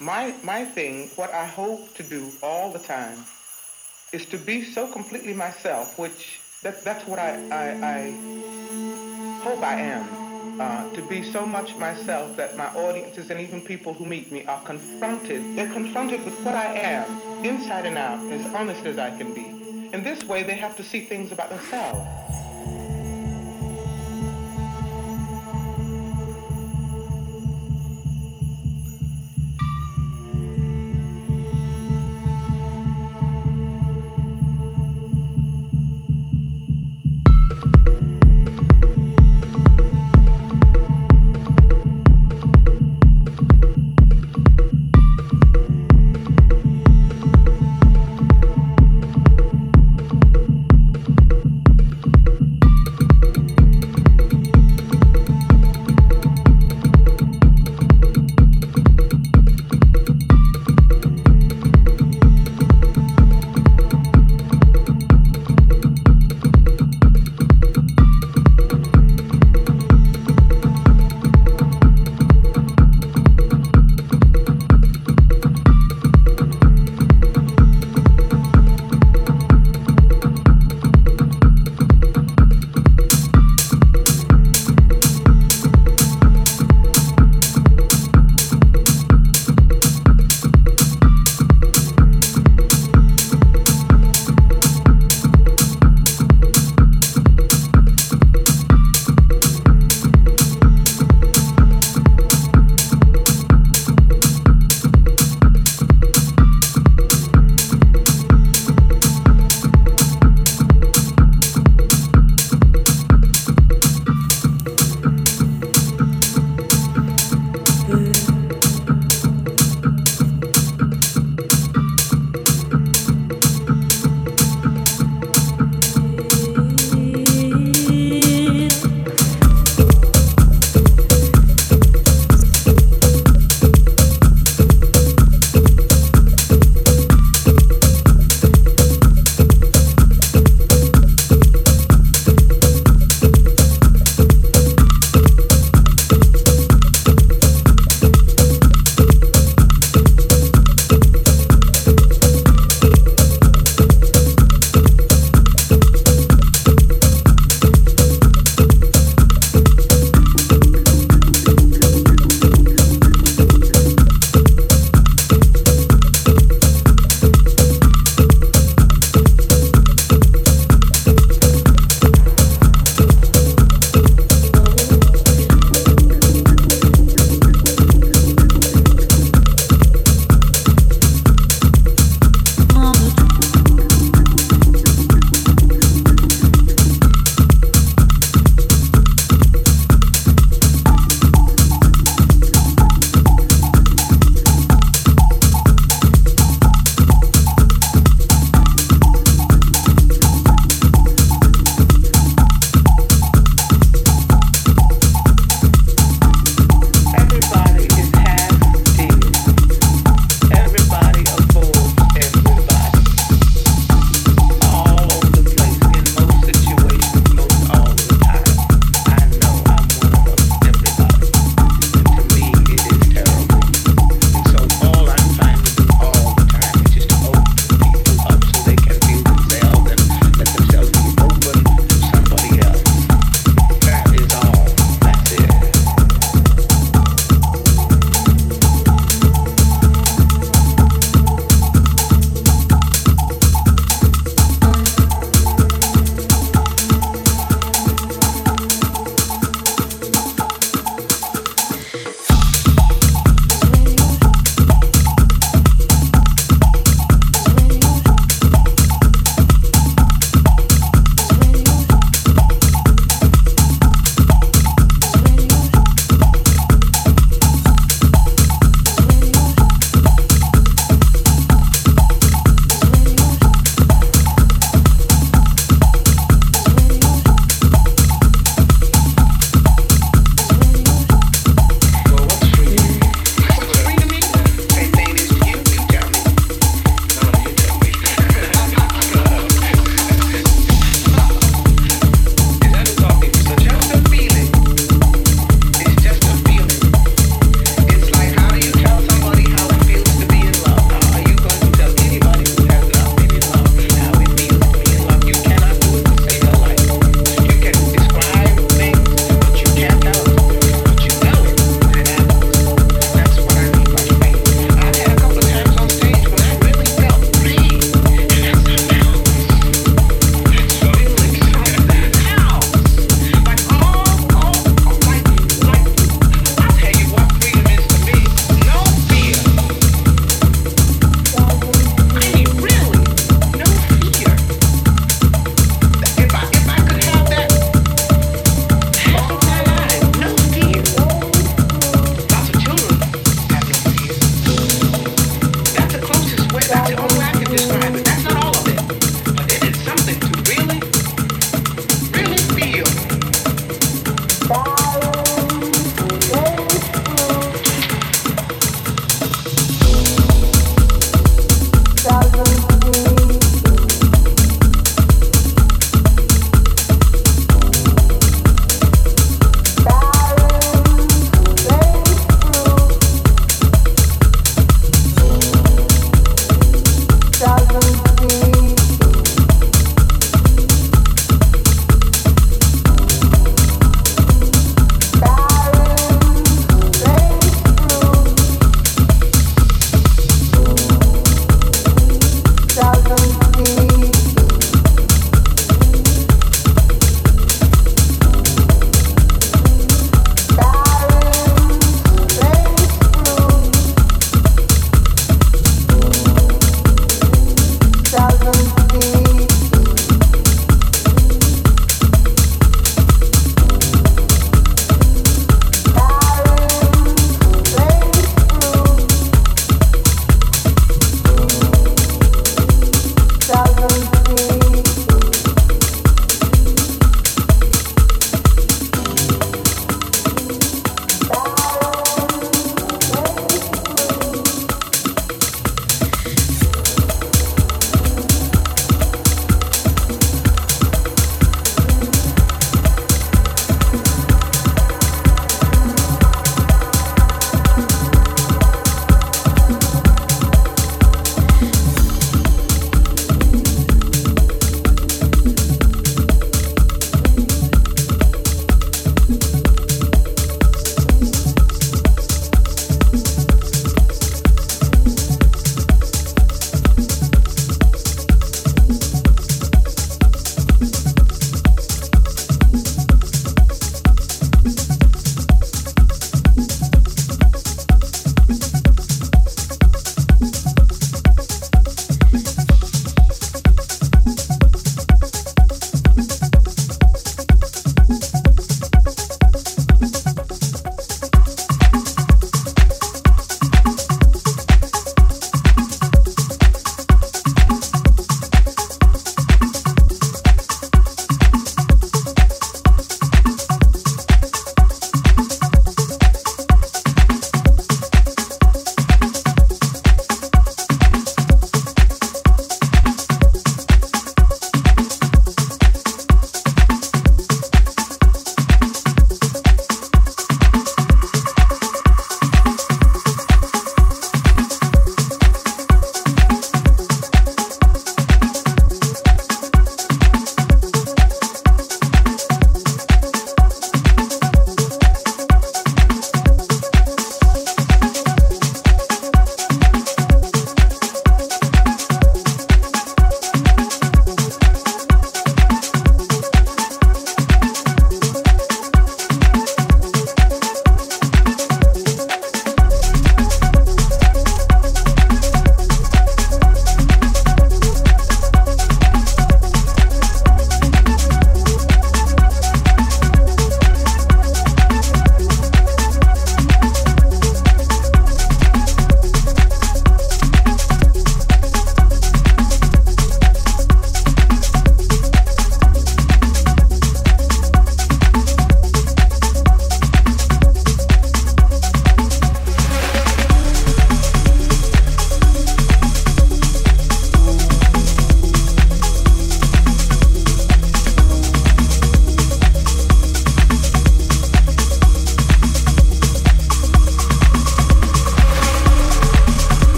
My my thing, what I hope to do all the time, is to be so completely myself, which that that's what I I, I hope I am. Uh, to be so much myself that my audiences and even people who meet me are confronted. They're confronted with what I am, inside and out, as honest as I can be. In this way, they have to see things about themselves.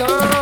Volcan.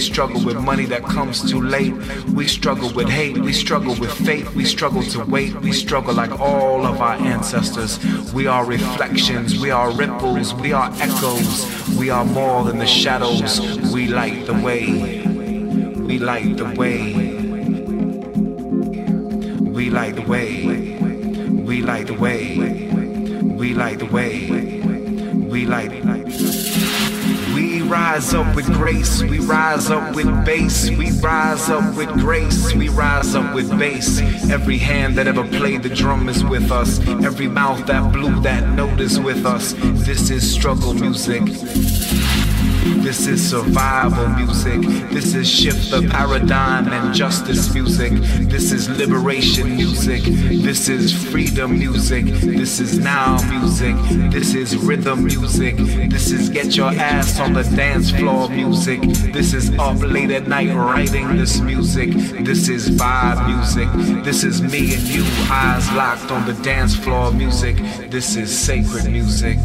struggle with money that comes too late. We struggle with hate. We struggle with fate. We struggle to wait. We struggle like all of our ancestors. We are reflections. We are ripples. We are echoes. We are more than the shadows. We light the way. We light the way. We light the way. We light the way. We light the way. We light. The way. We light rise up with grace, we rise up with bass, we rise up with grace, we rise up with bass. Every hand that ever played the drum is with us, every mouth that blew that note is with us. This is struggle music. This is survival music. This is shift the paradigm and justice music. This is liberation music. This is freedom music. This is now music. This is rhythm music. This is get your ass on the dance floor music. This is up late at night writing this music. This is vibe music. This is me and you, eyes locked on the dance floor music. This is sacred music.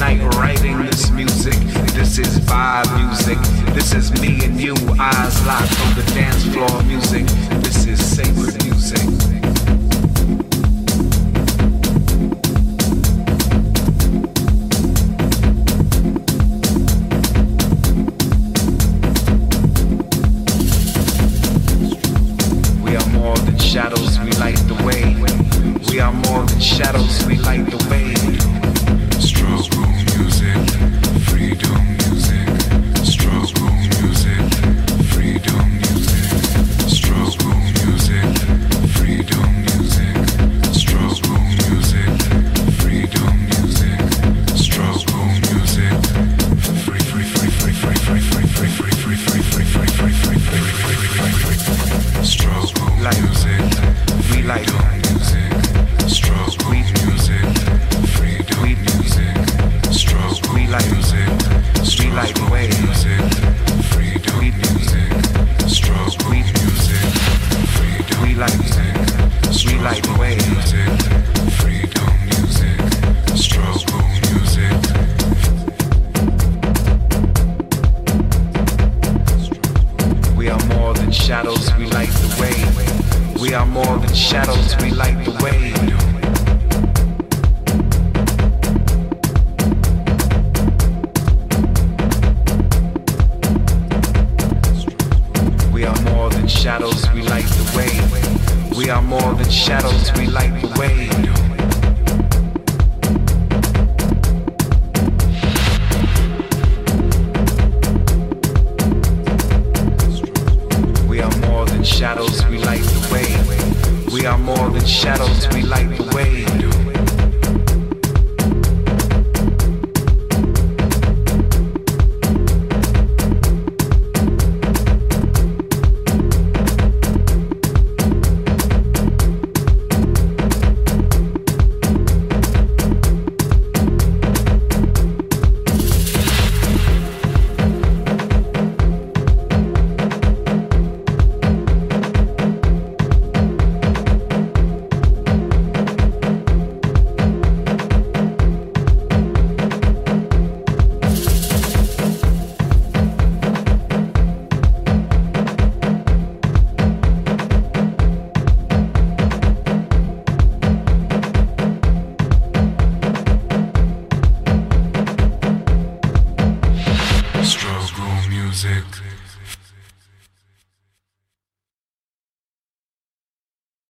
Shadows, is light music. This is me and you, shadows, we light the way.